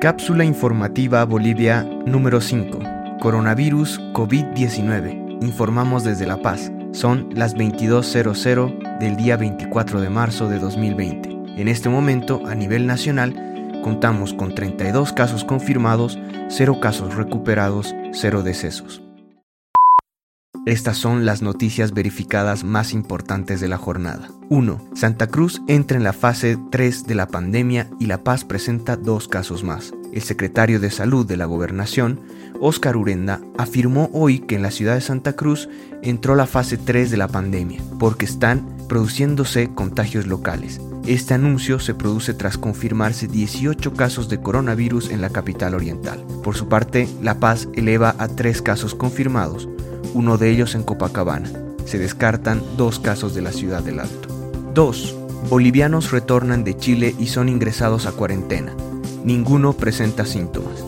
Cápsula informativa Bolivia número 5. Coronavirus COVID-19. Informamos desde La Paz. Son las 22.00 del día 24 de marzo de 2020. En este momento, a nivel nacional, contamos con 32 casos confirmados, 0 casos recuperados, 0 decesos. Estas son las noticias verificadas más importantes de la jornada. 1. Santa Cruz entra en la fase 3 de la pandemia y La Paz presenta dos casos más. El secretario de Salud de la Gobernación, Óscar Urenda, afirmó hoy que en la ciudad de Santa Cruz entró la fase 3 de la pandemia, porque están produciéndose contagios locales. Este anuncio se produce tras confirmarse 18 casos de coronavirus en la capital oriental. Por su parte, La Paz eleva a 3 casos confirmados, uno de ellos en Copacabana. Se descartan dos casos de la ciudad del Alto. 2. Bolivianos retornan de Chile y son ingresados a cuarentena. Ninguno presenta síntomas.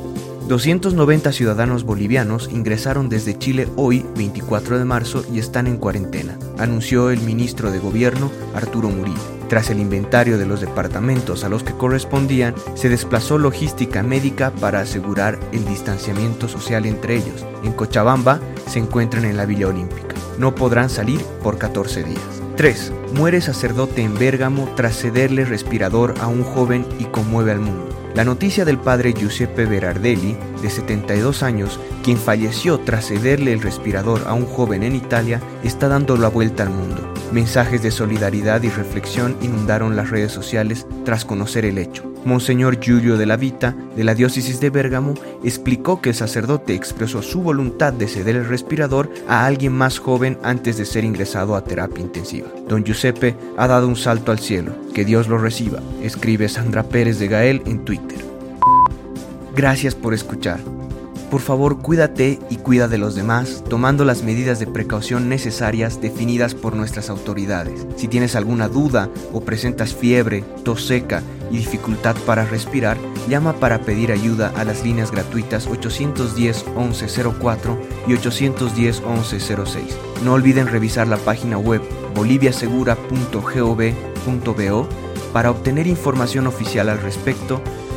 290 ciudadanos bolivianos ingresaron desde Chile hoy, 24 de marzo, y están en cuarentena, anunció el ministro de Gobierno, Arturo Murillo. Tras el inventario de los departamentos a los que correspondían, se desplazó logística médica para asegurar el distanciamiento social entre ellos. En Cochabamba se encuentran en la Villa Olímpica. No podrán salir por 14 días. 3. Muere sacerdote en Bérgamo tras cederle respirador a un joven y conmueve al mundo. La noticia del padre Giuseppe Berardelli, de 72 años, quien falleció tras cederle el respirador a un joven en Italia, está dando la vuelta al mundo. Mensajes de solidaridad y reflexión inundaron las redes sociales tras conocer el hecho. Monseñor Giulio de la Vita, de la diócesis de Bérgamo, explicó que el sacerdote expresó su voluntad de ceder el respirador a alguien más joven antes de ser ingresado a terapia intensiva. Don Giuseppe ha dado un salto al cielo. Que Dios lo reciba, escribe Sandra Pérez de Gael en Twitter. Gracias por escuchar. Por favor, cuídate y cuida de los demás, tomando las medidas de precaución necesarias definidas por nuestras autoridades. Si tienes alguna duda o presentas fiebre, tos seca y dificultad para respirar, llama para pedir ayuda a las líneas gratuitas 810 1104 y 810 1106. No olviden revisar la página web boliviasegura.gov.bo para obtener información oficial al respecto